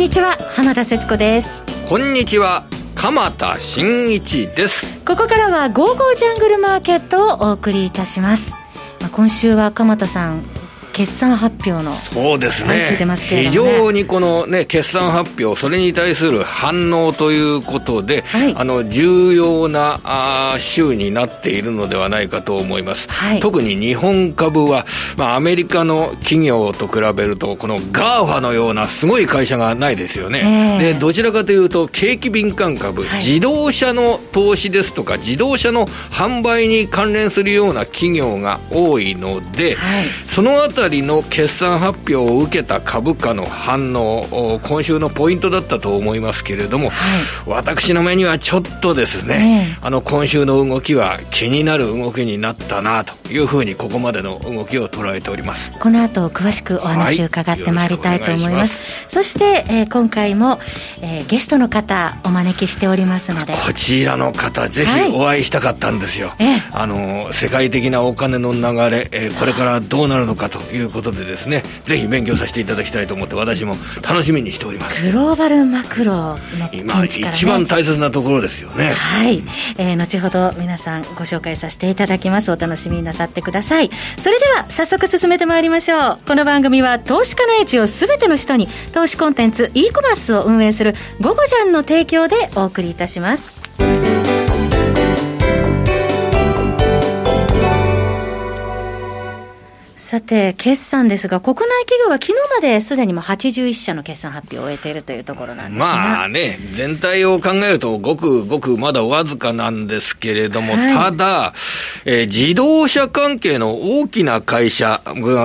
んにちは浜田節子です。こんにちは鎌田新一です。ここからは「ゴーゴージャングルマーケット」をお送りいたします。今週は鎌田さん決算発表のそうですね。非常にこのね決算発表それに対する反応ということで、はい、あの重要なあ週になっているのではないかと思います、はい、特に日本株は、まあ、アメリカの企業と比べるとこの GAFA のようなすごい会社がないですよね、えー、でどちらかというと景気敏感株、はい、自動車の投資ですとか自動車の販売に関連するような企業が多いので、そのあたりの決算発表を受けた株価の反応、今週のポイントだったと思いますけれども、はい、私の目にはちょっとですね、あの今週の動きは気になる動きになったなというふうに、ここまでの動きを捉えております。この後詳しくお話を伺ってまいりたいと思います。はい、そして、えー、今回も、えー、ゲストの方、お招きしておりますので、こちらの方、ぜひお会いしたかったんですよ。はい、あの世界的なお金の流れ、えー、これからどうなるのかということでですねぜひ勉強させていただきたいと思って私も楽しみにしております。グローバルマクロの、ね、今一番大切なところですよね。はい、えー、後ほど皆さんご紹介させていただきます。お楽しみになさってください。それでは早速進めてまいりましょう。この番組は投資家の位置を全ての人に投資コンテンツ e コマースを運営する「ゴゴジャン」の提供でお送りいたしますさて、決算ですが、国内企業は昨日まですでにも81社の決算発表を終えているというところなんですが。まあね、全体を考えると、ごくごくまだわずかなんですけれども、はい、ただ、えー、自動車関係の大きな会社、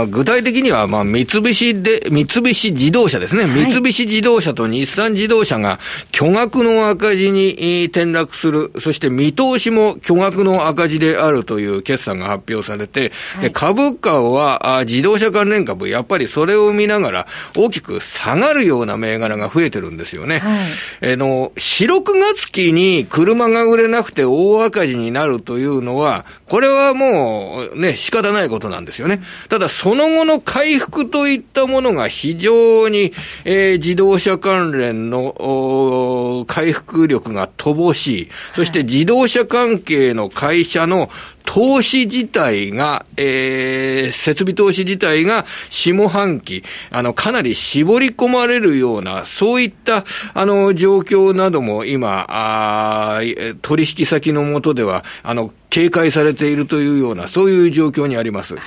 具体的には、まあ、三菱で、三菱自動車ですね、はい、三菱自動車と日産自動車が巨額の赤字に転落する、そして見通しも巨額の赤字であるという決算が発表されて、はい、株価はあ自動車関連株、やっぱりそれを見ながら大きく下がるような銘柄が増えてるんですよね。はい、えの、4、6月期に車が売れなくて大赤字になるというのは、これはもうね、仕方ないことなんですよね。ただ、その後の回復といったものが非常に、えー、自動車関連の回復力が乏しい。そして自動車関係の会社の投資自体が、えー、設備投資自体が下半期、あの、かなり絞り込まれるような、そういった、あの、状況なども今、あ取引先のもとでは、あの、警戒されているというような、そういう状況にあります。はい、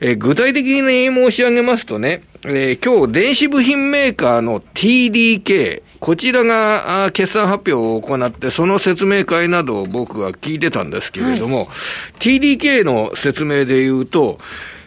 えー、具体的に申し上げますとね、えー、今日電子部品メーカーの TDK、こちらが決算発表を行って、その説明会などを僕は聞いてたんですけれども、はい、TDK の説明で言うと、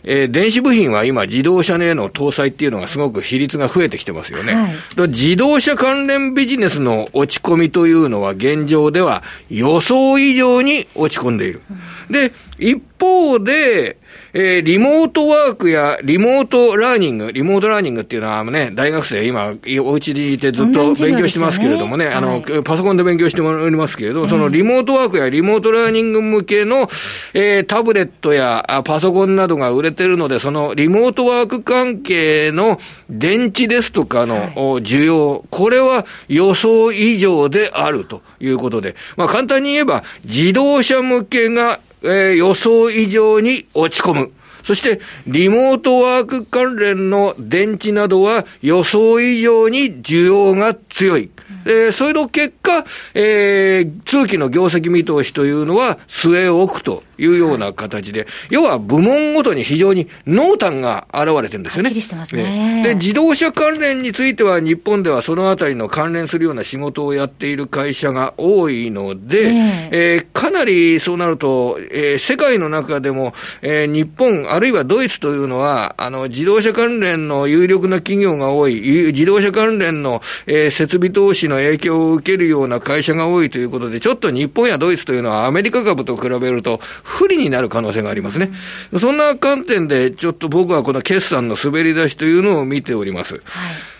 えー、電子部品は今、自動車への搭載っていうのがすごく比率が増えてきてますよね。はい、自動車関連ビジネスの落ち込みというのは現状では予想以上に落ち込んでいる。で、一方で、えー、リモートワークやリモートラーニング、リモートラーニングっていうのはね、大学生今、お家にいてずっと勉強してますけれどもね、ねあの、はい、パソコンで勉強しておりますけれど、そのリモートワークやリモートラーニング向けの、えー、タブレットやパソコンなどが売れてるので、そのリモートワーク関係の電池ですとかの需要、はい、これは予想以上であるということで、まあ簡単に言えば、自動車向けがえー、予想以上に落ち込む。そして、リモートワーク関連の電池などは予想以上に需要が強い。えー、それの結果、えー、通期の業績見通しというのは据え置くというような形で、はい、要は部門ごとに非常に濃淡が現れてるんですよね。ね。で、自動車関連については日本ではそのあたりの関連するような仕事をやっている会社が多いので、ええ。ー、かなりそうなると、えー、世界の中でも、えー、日本あるいはドイツというのは、あの、自動車関連の有力な企業が多い、自動車関連の、えー、設備投資の影響を受けるような会社が多いということで、ちょっと日本やドイツというのはアメリカ株と比べると不利になる可能性がありますね。そんな観点で、ちょっと僕はこの決算の滑り出しというのを見ております。はい、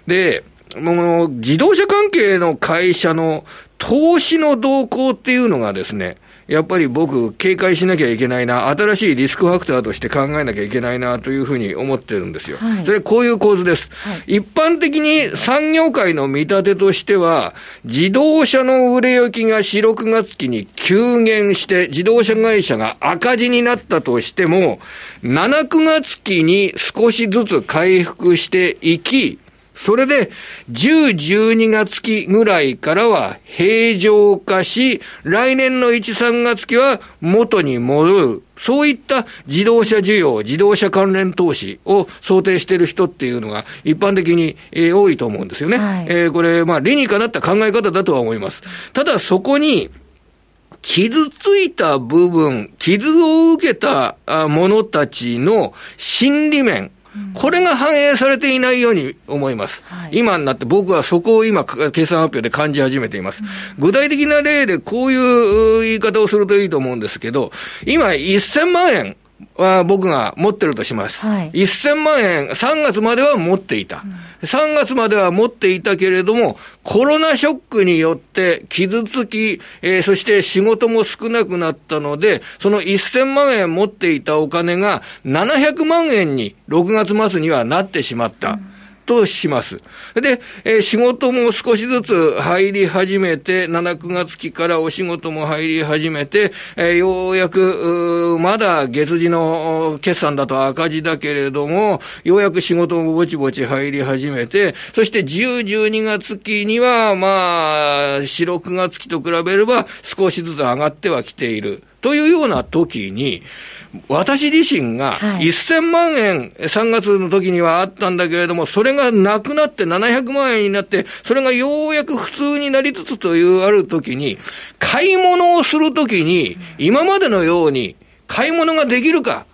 で、もう自動車関係の会社の投資の動向っていうのがですね、やっぱり僕、警戒しなきゃいけないな、新しいリスクファクターとして考えなきゃいけないなというふうに思ってるんですよ。はい、それこういう構図です。はい、一般的に産業界の見立てとしては、自動車の売れ行きが4、6月期に急減して、自動車会社が赤字になったとしても、7、9月期に少しずつ回復していき、それで、10、12月期ぐらいからは平常化し、来年の1、3月期は元に戻る。そういった自動車需要、自動車関連投資を想定している人っていうのが一般的に、えー、多いと思うんですよね。はい、えー、これ、まあ理にかなった考え方だとは思います。ただそこに、傷ついた部分、傷を受けた者たちの心理面、これが反映されていないように思います。はい、今になって僕はそこを今、計算発表で感じ始めています。具体的な例でこういう言い方をするといいと思うんですけど、今1000万円は僕が持ってるとします。はい、1000万円、3月までは持っていた。うん、3月までは持っていたけれども、コロナショックによって傷つき、えー、そして仕事も少なくなったので、その1000万円持っていたお金が700万円に6月末にはなってしまった。うんとします。で、えー、仕事も少しずつ入り始めて、7、9月期からお仕事も入り始めて、えー、ようやく、まだ月次の決算だと赤字だけれども、ようやく仕事もぼちぼち入り始めて、そして10、12月期には、まあ、4、6月期と比べれば少しずつ上がってはきている。というような時に、私自身が1000万円、3月の時にはあったんだけれども、それがなくなって700万円になって、それがようやく普通になりつつというある時に、買い物をする時に、今までのように買い物ができるか、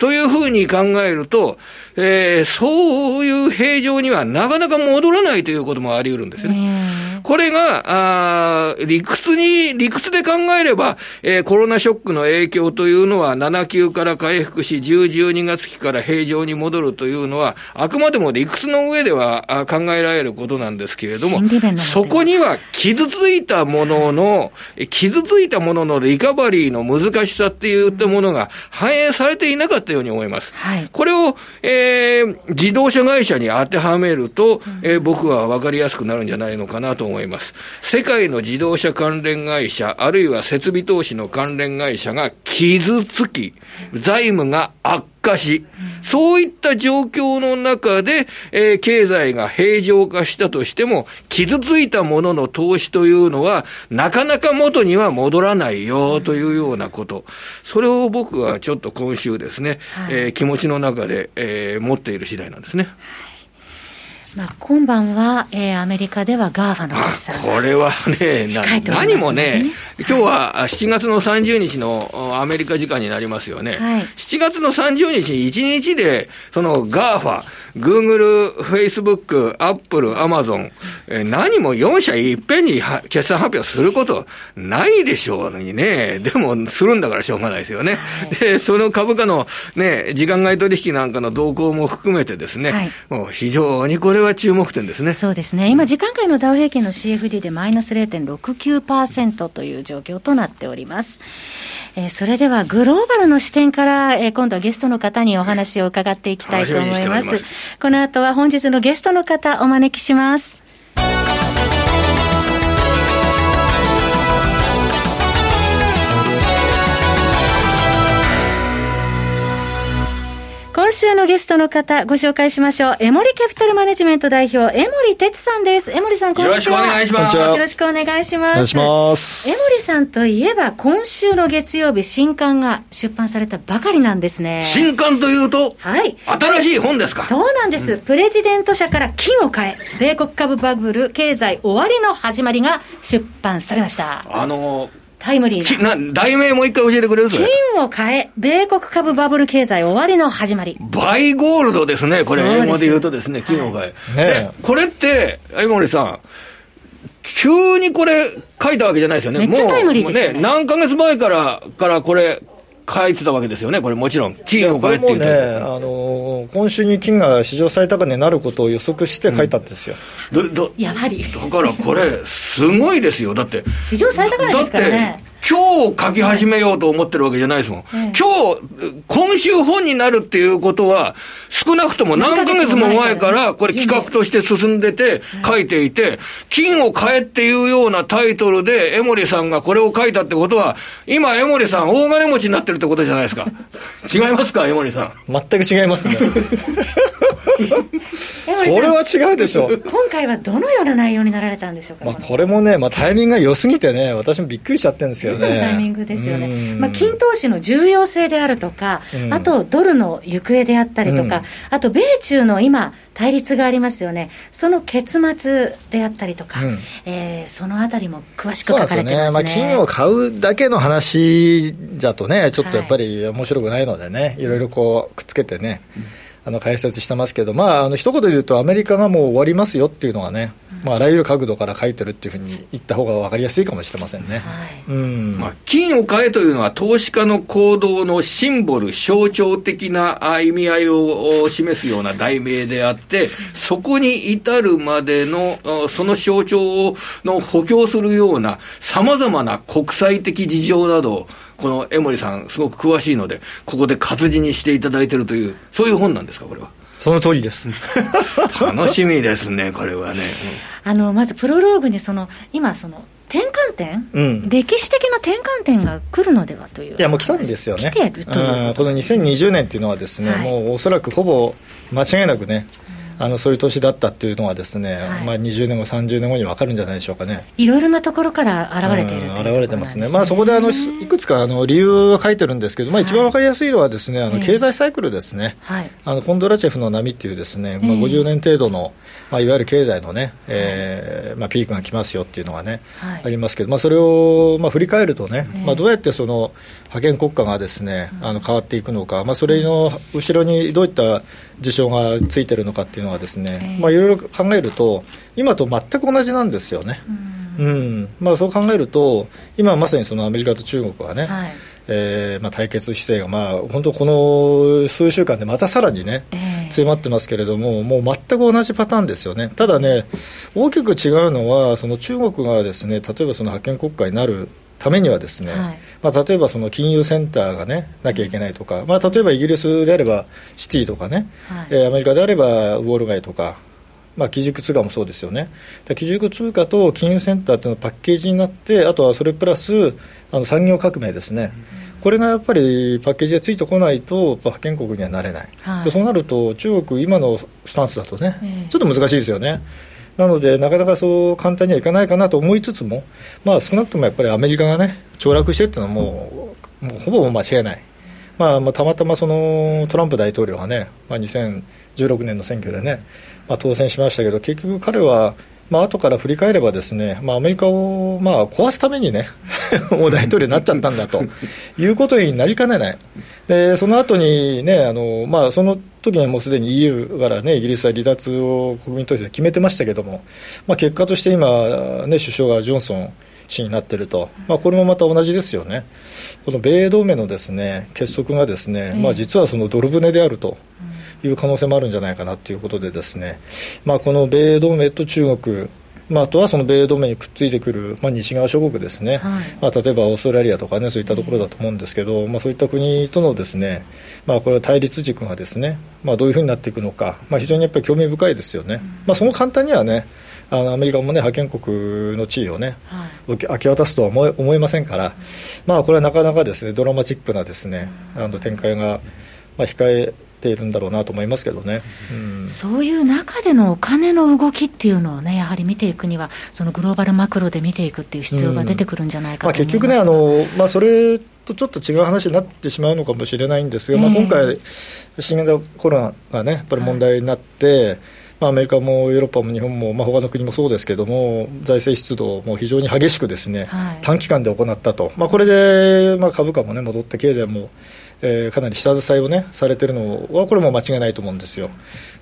というふうに考えると、えー、そういう平常にはなかなか戻らないということもあり得るんですよね。これが、あ理屈に、理屈で考えれば、えー、コロナショックの影響というのは7級から回復し、10、12月期から平常に戻るというのは、あくまでも理屈の上では考えられることなんですけれども、そこには傷ついたものの、傷ついたもののリカバリーの難しさっていったものが反映されていなかったように思います。はい、これを、えー、自動車会社に当てはめると、えー、僕は分かりやすくなるんじゃないのかなと思います。思います。世界の自動車関連会社、あるいは設備投資の関連会社が傷つき、財務が悪化し、そういった状況の中で、えー、経済が平常化したとしても、傷ついたものの投資というのは、なかなか元には戻らないよというようなこと。それを僕はちょっと今週ですね、はい、えー、気持ちの中で、えー、持っている次第なんですね。まあ、今晩は、えー、アメリカではガーファの決算これはね、何もね、今日は7月の30日のアメリカ時間になりますよね。はい、7月の30日に1日で、そのガーファ、グーグル、フェイスブック、アップル、アマゾン、え何も4社いっぺんに決算発表することないでしょうにね。でも、するんだからしょうがないですよね。はい、で、その株価のね、時間外取引なんかの動向も含めてですね、はい、もう非常にこれは注目点ですね。そうですね。今、時間外のダウ平均の CFD でマイナス0.69%という状況となっております。えー、それではグローバルの視点から、えー、今度はゲストの方にお話を伺っていきたいと思います。この後は本日のゲストの方お招きします。週のゲストの方、ご紹介しましょう。エモリキャピタルマネジメント代表、江森哲さんです。江森さん、こんにちは。よろしくお願いします。よろしくお願いします。お願いします。江森さんといえば、今週の月曜日、新刊が出版されたばかりなんですね。新刊というと、はい。新しい本ですか？そうなんです。うん、プレジデント社から金を変え、米国株バブル経済終わりの始まりが出版されました。あのータイムリーな。題名もう一回教えてくれる金を変え、米国株バブル経済終わりの始まり。バイゴールドですね、これ、英語で言うとですね、金を変え。はい、ねこれって、相森さん、急にこれ書いたわけじゃないですよね。めっちゃタイムリーですね。ね何ヶ月前から、からこれ書いてたわけですよね、これもちろん。金を変えっていうね、あの今週に金が史上最高値になることを予測して書いたんですよ。うん、やはり。だからこれ、すごいですよ。だって。史上最高値ですからね。今日書き始めようと思ってるわけじゃないですもん。今日、今週本になるっていうことは、少なくとも何ヶ月も前からこれ企画として進んでて書いていて、金を買えっていうようなタイトルで江森さんがこれを書いたってことは、今江森さん大金持ちになってるってことじゃないですか。違いますか江森さん？全く違いますね。それは違うでしょう。今回はどのような内容になられたんでしょうか？まあ、これもね、まあ、タイミングが良すぎてね、私もびっくりしちゃってるんですけどね。タイミングですよね。まあ、金投資の重要性であるとか、あとドルの行方であったりとか、あと米中の今、対立がありますよね、その結末であったりとか、うん、えー、そのあたりも詳しく書かれてますね、ね、まあ、金を買うだけの話だとね、ちょっとやっぱり面白くないのでね、はい、いろいろこうくっつけてね。うんあの解説してますけど、まあ、あの一言で言うと、アメリカがもう終わりますよっていうのはね、まあ、あらゆる角度から書いてるっていうふうに言った方が分かりやすいかもしれませんね、はい。うん。まあ、金を買えというのは、投資家の行動のシンボル、象徴的な意味合いを示すような題名であって、そこに至るまでの、その象徴の補強するような、さまざまな国際的事情などこの江森さん、すごく詳しいので、ここで活字にしていただいているという、そういう本なんですか、これは？その通りです。楽しみですね、これはね。あのまずプロローグにその今その転換点、うん、歴史的な転換点が来るのではといういやもう来たんですよね来てるというこの2020年っていうのはですね、はい、もうおそらくほぼ間違いなくね、あのそういう年だったっていうのはですね、はい、まあ、20年後、30年後に分かるんじゃないでしょうかね。いろいろなところから現れている、うん、現れてますね、まあ、そこであのいくつかあの理由が書いてるんですけど、まあ、一番分かりやすいのはですね、あの経済サイクルですね、はい、あのコンドラチェフの波っていうですね、まあ、50年程度の、まあ、いわゆる経済のね、えーまあ、ピークが来ますよっていうのがね、はい、ありますけど、まあ、それを、まあ、振り返るとね、まあ、どうやってその覇権国家がですねあの変わっていくのか、まあ、それの後ろにどういった事象がついてるのかっていうのはですね、まあ、いろいろ考えると今と全く同じなんですよね。うん、うん、まあ、そう考えると今まさにそのアメリカと中国はね、はい、えー、まあ、対決姿勢が、まあ、本当この数週間でまたさらにね、えー、強まってますけれどももう全く同じパターンですよね。ただね大きく違うのはその中国がですね例えばその覇権国家になるためにはですね、はい、まあ、例えばその金融センターがねなきゃいけないとか、まあ、例えばイギリスであればシティとかね、はい、えー、アメリカであればウォール街とか、まあ、基軸通貨もそうですよね、基軸通貨と金融センターというのはパッケージになって、あとはそれプラスあの産業革命ですね、うん、これがやっぱりパッケージでついてこないと、覇権国にはなれない、はい、でそうなると、中国、今のスタンスだとね、えー、ちょっと難しいですよね。なので、なかなかそう簡単にはいかないかなと思いつつも、まあ、少なくともやっぱりアメリカがね、凋落してっていうのはもう、もうほぼ間違いない。まあ、まあ、たまたまそのトランプ大統領がね、まあ、2016年の選挙でね、まあ、当選しましたけど、結局彼は、まあ後から振り返ればですね、まあ、アメリカをまあ壊すためにね、もう大統領になっちゃったんだということになりかねない、でその後にね、あのまあ、その時にはもうすでに EU からね、イギリスは離脱を国民投票で決めてましたけども、まあ、結果として今、ね、首相がジョンソン氏になっていると、まあ、これもまた同じですよね、この米同盟のですね結束がですね、まあ、実はそのドル船であると。いう可能性もあるんじゃないかなということでですね、まあ、この米同盟と中国まあ、あとはその米同盟にくっついてくる、まあ、西側諸国ですね、はい、まあ、例えばオーストラリアとかね、そういったところだと思うんですけど、まあ、そういった国とのですね、まあ、これは対立軸がですね、まあ、どういうふうになっていくのか、まあ、非常にやっぱり興味深いですよね。まあ、その簡単にはねあのアメリカもね覇権国の地位をね、はい、明け渡すとは思思いませんから、まあ、これはなかなかですねドラマチックなですねあの展開が、まあ、控えているんだろうなと思いますけどね、うん、そういう中でのお金の動きっていうのをね、やはり見ていくには、そのグローバルマクロで見ていくっていう必要が出てくるんじゃないかと、うん、まあ、結局ね、あのまあ、それとちょっと違う話になってしまうのかもしれないんですが、えー、まあ、今回、新型コロナがね、やっぱり問題になって、はいまあ、アメリカもヨーロッパも日本も、まあ、他の国もそうですけども、財政出動も非常に激しくですね、はい、短期間で行ったと、まあ、これで、まあ、株価も、ね、戻って、経済もえー、かなり下支えを、ね、されているのは、これも間違いないと思うんですよ。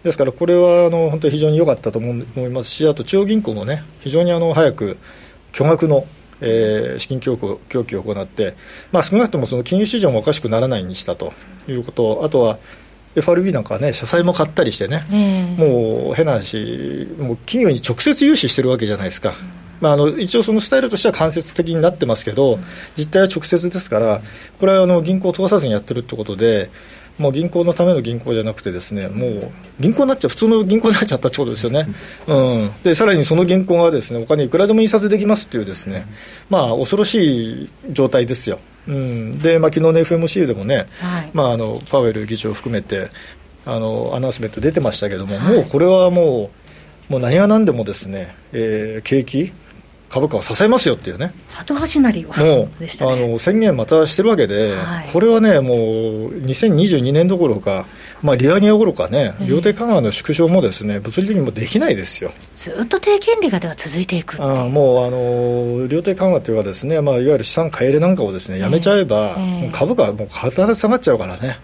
ですから、これはあの本当に非常に良かったと思いますし、あと中央銀行もね、非常にあの早く巨額のえー、資金供給供給を行って、まあ、少なくともその金融市場もおかしくならないにしたということ、あとは FRB なんかはね、社債も買ったりしてね、もう変な話、もう企業に直接融資してるわけじゃないですか。まあ、あの一応そのスタイルとしては間接的になってますけど、実態は直接ですから、これはあの銀行を通さずにやってるってことで、もう銀行のための銀行じゃなくてですねもう銀行になっちゃう普通の銀行になっちゃったってことですよね、うん、でさらにその銀行がですねお金いくらでも印刷できますっていうですねまあ恐ろしい状態ですよ、うん、で、まあ昨日の FMC でもね、はい、まあ、あのパウエル議長を含めてあのアナウンスメント出てましたけども、はい、もうこれはもうもう何が何でもですね、えー、景気株価を支えますよっていうね、後橋なりはもう、ね、あの宣言またしてるわけで、はい、これはね、もう2022年どころか、まあ、利上げどころかね、量的緩和の縮小もですね物理的にもできないですよ。ずっと低金利がでは続いていくあもうあの量的緩和というかですね、まあ、いわゆる資産買い入れなんかをですねやめちゃえば、えー、株価はもう必ず下がっちゃうからね、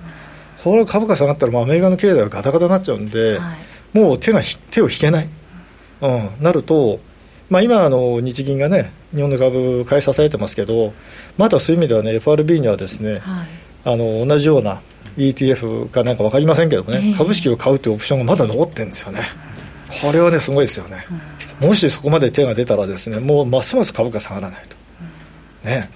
これ株価下がったらアメリカの経済はガタガタになっちゃうんで、はい、もう手が手を引けない、うん、なるとまあ、今あの、日銀がね、日本の株、買い支えてますけど、まだそういう意味ではね、FRB にはですね、はい、あの同じような ETF かなんか分かりませんけどね、えー、株式を買うというオプションがまだ残ってるんですよね。これはね、すごいですよね。うん、もしそこまで手が出たらですね、もうますます株価下がらないと。ね。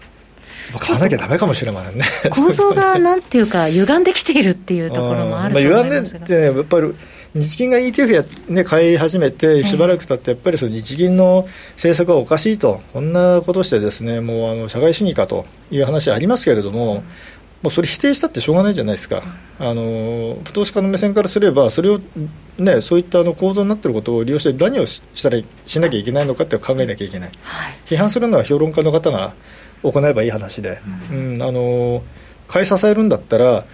買わなきゃだめかもしれませんね構造がなんていうか、歪んできているっていうところもあると思いますが、まあ、歪んでって、ね、やっぱり日銀が ETF や、ね、買い始めて、しばらく経って、やっぱりその日銀の政策はおかしいと、こんなことしてですね、もうあの社会主義かという話ありますけれども、もうそれ否定したってしょうがないじゃないですか、あの投資家の目線からすれば、それを、ね、そういったあの構造になっていることを利用して、何をしたらしなきゃいけないのかって考えなきゃいけない、はい、批判するのは評論家の方が行えばいい話で、うん、うん、あの買い支えるんだったら、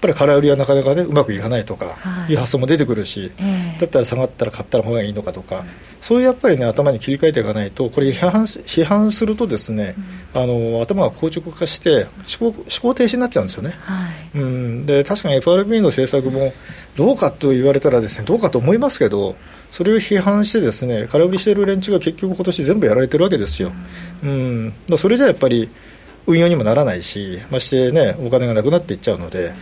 ぱり空売りはなかなかねうまくいかないとかい。う発想も出てくるし、はい、だったら下がったら買ったら方がいいのかとか、そういうやっぱりね頭に切り替えていかないとこれ批判批判するとですね、うん、あの頭が硬直化して思考思考停止になっちゃうんですよね、はい、うん。で確かに FRB の政策もどうかと言われたらですねどうかと思いますけどそれを批判してですね空売りしている連中が結局今年全部やられてるわけですよ、うん、うん、それじゃやっぱり運用にもならないしましてねお金がなくなっていっちゃうので、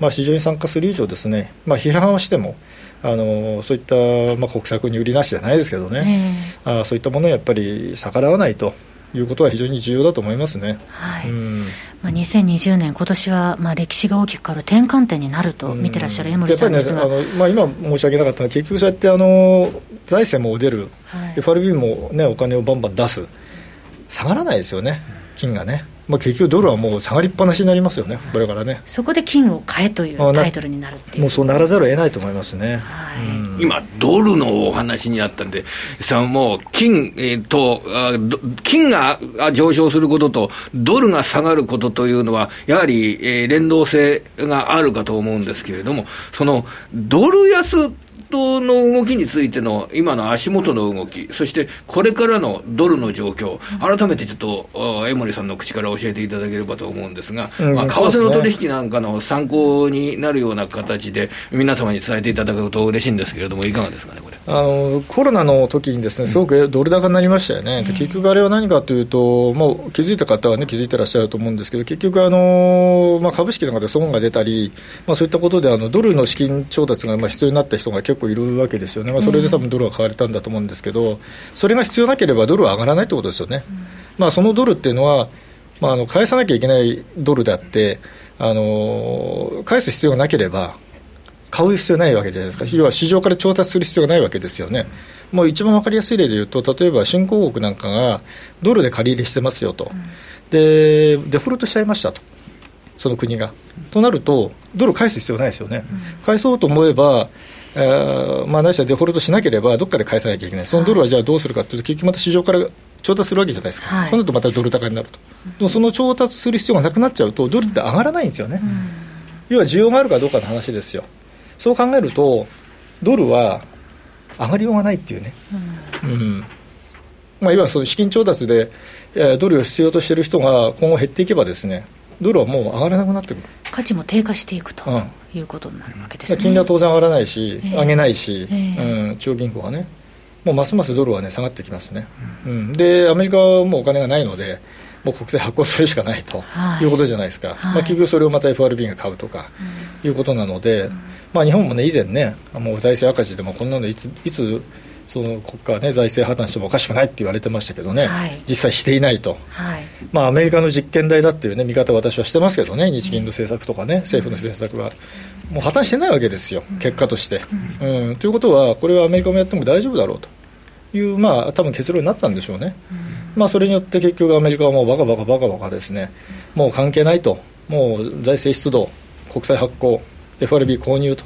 まあ、市場に参加する以上ですね、まあ、批判をしてもあのそういった、まあ、国策に売りなしじゃないですけどね、えー、あそういったものをやっぱり逆らわないということは非常に重要だと思いますね、はい。うん。まあ、2020年、今年はまは歴史が大きく変わる転換点になると見てらっしゃる江森さんですが、ね、あのまあ、今申し訳なかったのは、結局そうやってあの財政も出る、はい、FRB も、ね、お金をバンバン出す、下がらないですよね、金がね。まあ、結局、ドルはもう下がりっぱなしになりますよね、これからね。そこで金を買えというタイトルになるもうそうならざるを得ないと思いますね、はい、今、ドルのお話にあったんで、さもう金、えー、と金が上昇することと、ドルが下がることというのは、やはり、えー、連動性があるかと思うんですけれども、そのドル安トの動きについての今の足元の動き、そしてこれからのドルの状況、改めてちょっと江森さんの口から教えていただければと思うんですが、うん、まあ、為替の取引なんかの参考になるような形で、皆様に伝えていただくと嬉しいんですけれども、いかがですかね、これ。あのコロナの時にですねすごくドル高になりましたよね、うん、結局あれは何かというと、もう気づいた方は、ね、気づいてらっしゃると思うんですけど、結局あの、まあ、株式の中で損が出たり、まあ、そういったことであのドルの資金調達がまあ必要になった人が結構いるわけですよね、まあ、それで多分ドルが買われたんだと思うんですけど、それが必要なければドルは上がらないってことですよね。まあ、そのドルっていうのは、まあ、あの返さなきゃいけないドルであって、あの返す必要がなければ、買う必要ないわけじゃないですか、要は市場から調達する必要がないわけですよね。もう一番分かりやすい例で言うと、例えば新興国なんかがドルで借り入れしてますよと、でデフォルトしちゃいましたと、その国が。となると、ドル返す必要ないですよね。返そうと思えばえーまあ、ないしはデフォルトしなければ、どっかで返さなきゃいけない、そのドルはじゃあどうするかというと、結局また市場から調達するわけじゃないですか、はい、そうなるとまたドル高になると、でもその調達する必要がなくなっちゃうと、ドルって上がらないんですよね、うん、要は需要があるかどうかの話ですよ、そう考えると、ドルは上がりようがないっていうね。うん、うん。まあ、いわゆるその資金調達で、えドルを必要としている人が今後減っていけばですね、ドルはもう上がらなくなってくる価値も低下していくということになるわけですね、金利は当然上がらないし、えー、上げないし、えー、うん、中央銀行はね、もうますますドルは、ね、下がってきますね、うん、うん、でアメリカはもうお金がないので、もう国債発行するしかないとい。うことじゃないですか、はい、まあ、結局それをまた FRB が買うとかいうことなので、うん、まあ、日本もね、以前ね、もう財政赤字でもこんなのいついつその国家は、ね、財政破綻してもおかしくないって言われてましたけどね、はい、実際していないと、はい。まあ、アメリカの実験台だっていう、ね、見方を私はしてますけどね、日銀の政策とかね、政府の政策は、もう破綻してないわけですよ、結果として。うん、ということは、これはアメリカもやっても大丈夫だろうと。いう、まあ多分結論になったんでしょうね、まあ、それによって結局、アメリカはもうバカバカバカバカですね、もう関係ないと、もう財政出動、国債発行、FRB 購入と。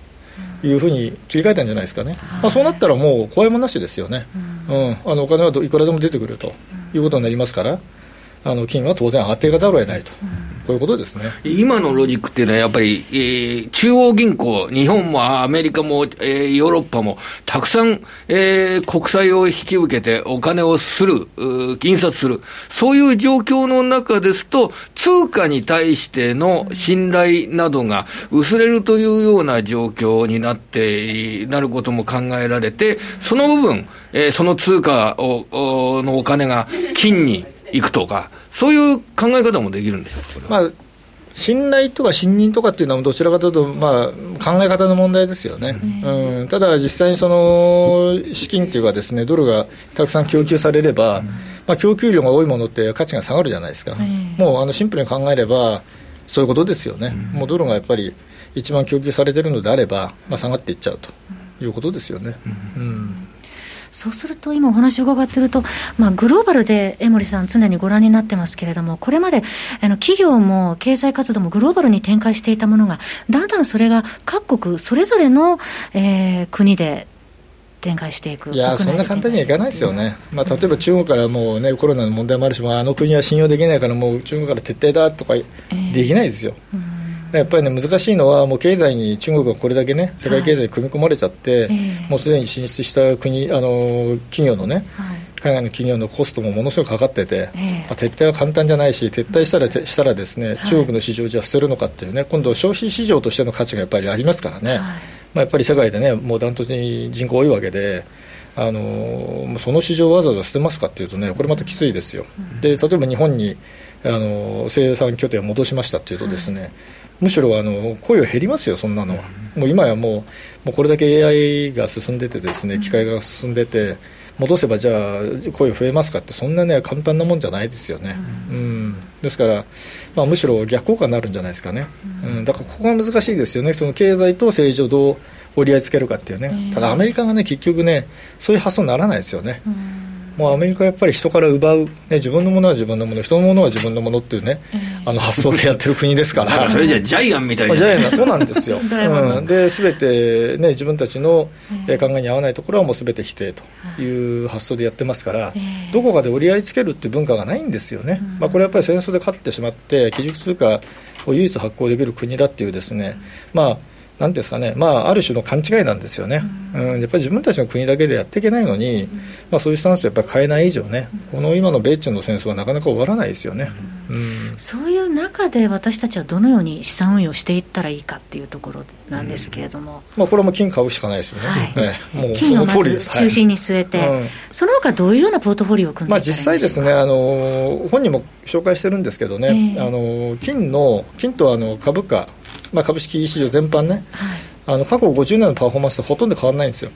いうふうに切り替えたんじゃないですかね、まあ、そうなったらもう怖いもなしですよね、うん、あのお金はいくらでも出てくるということになりますから、あの金は当然上がっていかざるを得ないと。こういうことですね。今のロジックっていうのは、やっぱり、えー、中央銀行、日本もアメリカも、えー、ヨーロッパも、たくさん、えー、国債を引き受けてお金をする、印刷する、そういう状況の中ですと、通貨に対しての信頼などが薄れるというような状況になって、なることも考えられて、その部分、えー、その通貨をのお金が金に行くとか、そういう考え方もできるんでしょうまあ信頼とか信任とかっていうのは、どちらかというと、まあ、考え方の問題ですよね、うん、ただ、実際にその資金っていうかです、ね、ドルがたくさん供給されれば、まあ、供給量が多いものって価値が下がるじゃないですか、もうあのシンプルに考えれば、そういうことですよね、もうドルがやっぱり一番供給されてるのであれば、まあ、下がっていっちゃうということですよね。うんそうすると、今お話を伺っていると、まあ、グローバルで江森さん、常にご覧になってますけれども、これまであの企業も経済活動もグローバルに展開していたものが、だんだんそれが各国それぞれの、えー、国で展開していくいや、そんな簡単にはいかないですよね、まあ、例えば中国からもう、ね、コロナの問題もあるし、あの国は信用できないから、もう中国から徹底だとかできないですよ。えーうんやっぱりね難しいのはもう経済に中国がこれだけね世界経済に組み込まれちゃって、はい、もうすでに進出した国あの企業のね、はい、海外の企業のコストもものすごくかかってて、えー、まあ、撤退は簡単じゃないし撤退したらしたらですね、中国の市場じゃ捨てるのかっていうね今度消費市場としての価値がやっぱりありますからね、まあ、やっぱり世界でねもうダントツに人口多いわけで。あのその市場をわざわざ捨てますかっていうとねこれまたきついですよ、で例えば日本にあの生産拠点を戻しましたっていうとですね、むしろあの雇用減りますよ、そんなのは。もう今やもうもうこれだけ AI が進んでてですね機械が進んでて戻せばじゃあ雇用増えますかってそんなね簡単なもんじゃないですよね。うん、ですから、まあ、むしろ逆効果になるんじゃないですかね。うん、だからここが難しいですよね。その経済と政治をどう折り合いつけるかっていうね。ただアメリカがね結局ねそういう発想にならないですよね。もうアメリカはやっぱり人から奪う、ね、自分のものは自分のもの、人のものは自分のものっていうね、あの発想でやってる国ですから、それじゃジャイアンみたいな、ジャイアンそうなんですよ、うん、で、すべて、ね、自分たちの考えに合わないところはもうすべて否定とい。う発想でやってますから、どこかで折り合いつけるっていう文化がないんですよね、まあ、これはやっぱり戦争で勝ってしまって、基軸通貨を唯一発行できる国だっていうですね、まあなんですかね、まあ、ある種の勘違いなんですよね、うん、やっぱり自分たちの国だけでやっていけないのに、まあ、そういうスタンスをやっぱり変えない以上ね、この今の米中の戦争はなかなか終わらないですよね、うん、そういう中で私たちはどのように資産運用していったらいいかっていうところなんですけれども、うん、まあ、これも金買うしかないですよね、はい。ねもう金をまず中心に据えて、はい、その他どういうようなポートフォリオを組んでまあ、実際ですねあの、本人も紹介してるんですけどね、えー、あの金の金とあの株価まあ、株式市場全般ね、はい、あの過去50年のパフォーマンスとほとんど変わらないんですよ。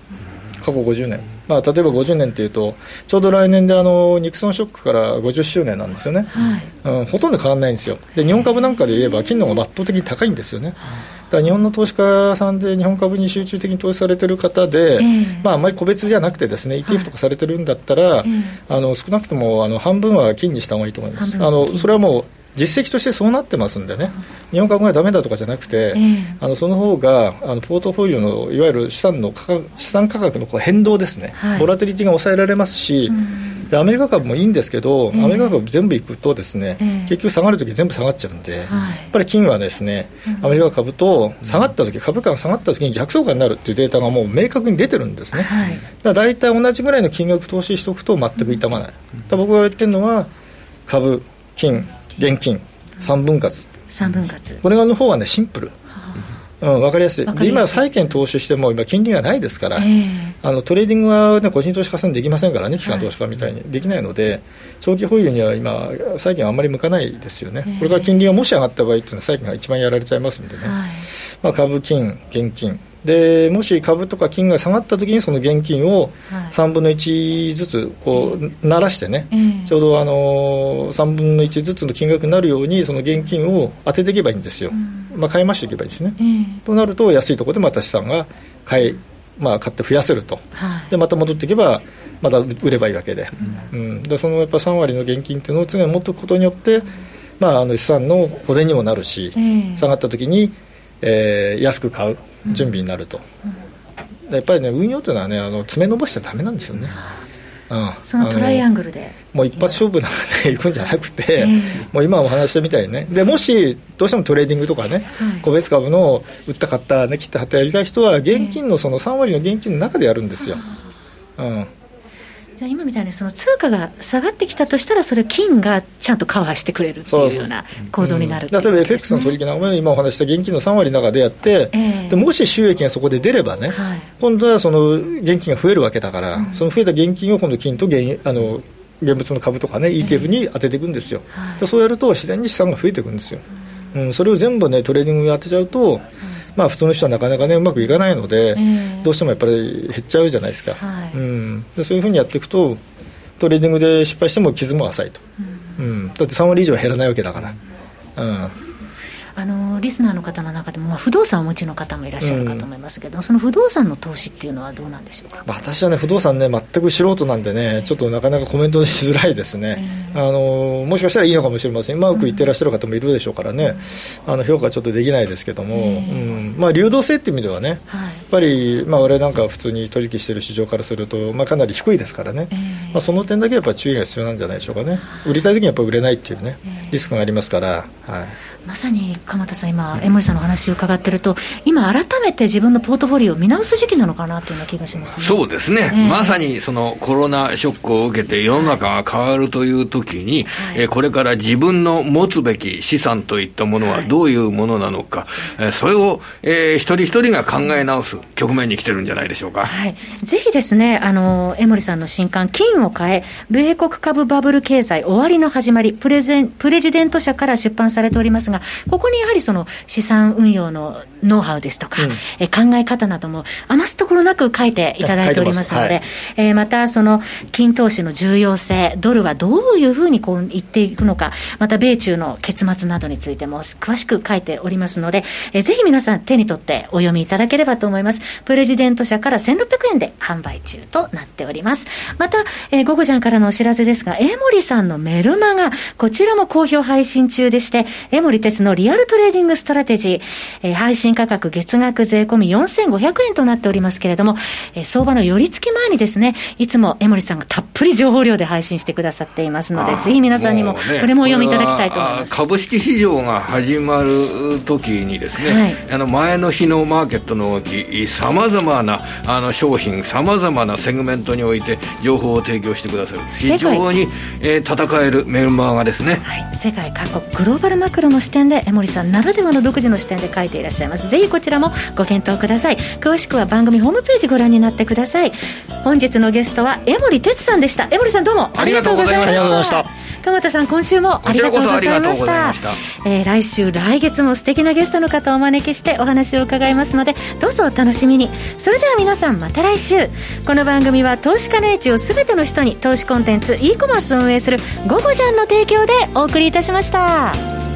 過去50年、まあ、例えば50年というと、ちょうど来年であのニクソンショックから50周年なんですよね、はい、うん、ほとんど変わらないんですよ、で日本株なんかで言えば、金の方が圧倒的に高いんですよね。だから日本の投資家さんで日本株に集中的に投資されてる方で、えー、まあ、あまり個別じゃなくてですね ETF とかされてるんだったら、はい、あの少なくともあの半分は金にした方がいいと思います。あのそれはもう実績としてそうなってますんでね、日本株がだめだとかじゃなくて、えー、あのその方があのポートフォリオのいわゆる資産の価格資産価格の変動ですね、はい、ボラティリティが抑えられますし、うん、でアメリカ株もいいんですけど、えー、アメリカ株全部いくとですね、えー、結局下がるとき全部下がっちゃうんで、はい、やっぱり金はですね、アメリカ株と下がったとき、株価が下がったときに逆相関になるっていうデータがもう明確に出てるんですね、はい、だ大体同じぐらいの金額投資しておくと全く痛まない、だ僕が言ってるのは株金現金3分割。3分割。これの方がねシンプル。うん、分かりやすい。で今、債券投資しても今、金利がないですから、えー、あのトレーディングは、ね、個人投資家さんできませんからね、機関投資家みたいに、できないので、長期保有には今、債券はあんまり向かないですよね、えー、これから金利がもし上がった場合っていうのは、債券が一番やられちゃいますんでね、はい、まあ、株金、現金、でもし株とか金が下がった時にその現金を3分の1ずつこうならしてね、ちょうどあの3分の1ずつの金額になるようにその現金を当てていけばいいんですよ、まあ、買い増していけばいいですね、となると安いところでまた資産が買い、まあ、買って増やせると、でまた戻っていけばまた売ればいいわけで,、うん。でそのやっぱ3割の現金っていうのを常に持っておくことによって、まあ、あの資産の保全にもなるし、下がった時にえー、安く買う準備になると、うん、やっぱりね運用というのはねあの爪伸ばしちゃだめなんですよね、うん、そのトライアングルで。もう一発勝負なんか でいくんじゃなくて、えー、もう今お話したみたいにね。でもしどうしてもトレーディングとかね、はい、個別株の売った買った、ね、切った張ってやりたい人は現金のその3割の現金の中でやるんですよ、うんじゃ今みたいにその通貨が下がってきたとしたら、それ、金がちゃんとカバーしてくれるっていうような構造になる、ね、例えば FX の取引なんか今お話した現金の3割の中でやって、えー、でもし収益がそこで出ればね、はい、今度はその現金が増えるわけだから、うん、その増えた現金を今度、金と現あの現物の株とかね、ETF に当てていくんですよ、えーでそうやると自然に資産が増えていくんですよ、うん、それを全部ね、トレーディングに当てちゃうと、まあ、普通の人はなかなかねうまくいかないので、えー、どうしてもやっぱり減っちゃうじゃないですか、はい、うん、でそういうふうにやっていくとトレーディングで失敗しても傷も浅いと、うん、うん、だって3割以上減らないわけだから、うんあのリスナーの方の中でも、まあ、不動産をお持ちの方もいらっしゃるかと思いますけど、うん、その不動産の投資っていうのはどうなんでしょうか？私はね、不動産ね、全く素人なんでね、ちょっとなかなかコメントしづらいですね、あのもしかしたらいいのかもしれません、うまくいってらっしゃる方もいるでしょうからね、うん、あの評価はちょっとできないですけども、うん。まあ、流動性っていう意味ではね、はい、やっぱり、まあ、俺なんか普通に取引している市場からすると、まあ、かなり低いですからね、まあ、その点だけやっぱ注意が必要なんじゃないでしょうかね、売りたい時にやっぱ売れないっていうね、リスクがありますから。はいまさに鎌田さん、今、江森さんの話を伺ってると、今、改めて自分のポートフォリオを見直す時期なのかなというような気がします、ね、そうですね、えー、まさにそのコロナショックを受けて、世の中が変わるというときに、はい、えこれから自分の持つべき資産といったものはどういうものなのか、はい、それを、えー、一人一人が考え直す局面に来てるんじゃないでしょうか。はい、ぜひですね、あの江森さんの新刊、金を変え、米国株バブル経済終わりの始まりプレゼン、プレジデント社から出版されておりますが、ここにやはりその資産運用のノウハウですとか、うん、え考え方なども余すところなく書いていただいておりますので、はい、えー、またその金投資の重要性、ドルはどういうふうにこう言っていくのか、また米中の結末などについても詳しく書いておりますので、えー、ぜひ皆さん手に取ってお読みいただければと思います。プレジデント社から1600円で販売中となっております。また、えー、ゴゴジャンからのお知らせですが、江守さんのメルマガ、こちらも好評配信中でして、江守哲のリアルトレーディングストラテジー、えー、配信価格月額税込み4500円となっておりますけれども、えー、相場の寄り付き前にですね、いつも江守さんがたっぷり情報量で配信してくださっていますので、ぜひ皆さんにもこれもお読みいただきたいと思います。株式市場が始まる時にですね、はい、あの前の日のマーケットの動き、さまざまなあの商品、さまざまなセグメントにおいて情報を提供してくださる、非常に、えー、戦えるメルマガですね、はい、世界各国グローバルマクロの視点で江森さんならではの独自の視点で書いていらっしゃいます。ぜひこちらもご検討ください。詳しくは番組ホームページご覧になってください。本日のゲストは江森哲さんでした。江森さんどうもありがとうございました。鎌田さん今週もありがとうございました。えー、来週来月も素敵なゲストの方をお招きしてお話を伺いますのでどうぞお楽しみに。それでは皆さんまた来週。この番組は投資家の位置を全ての人に投資コンテンツ e コマースを運営する「ゴゴジャン」の提供でお送りいたしました。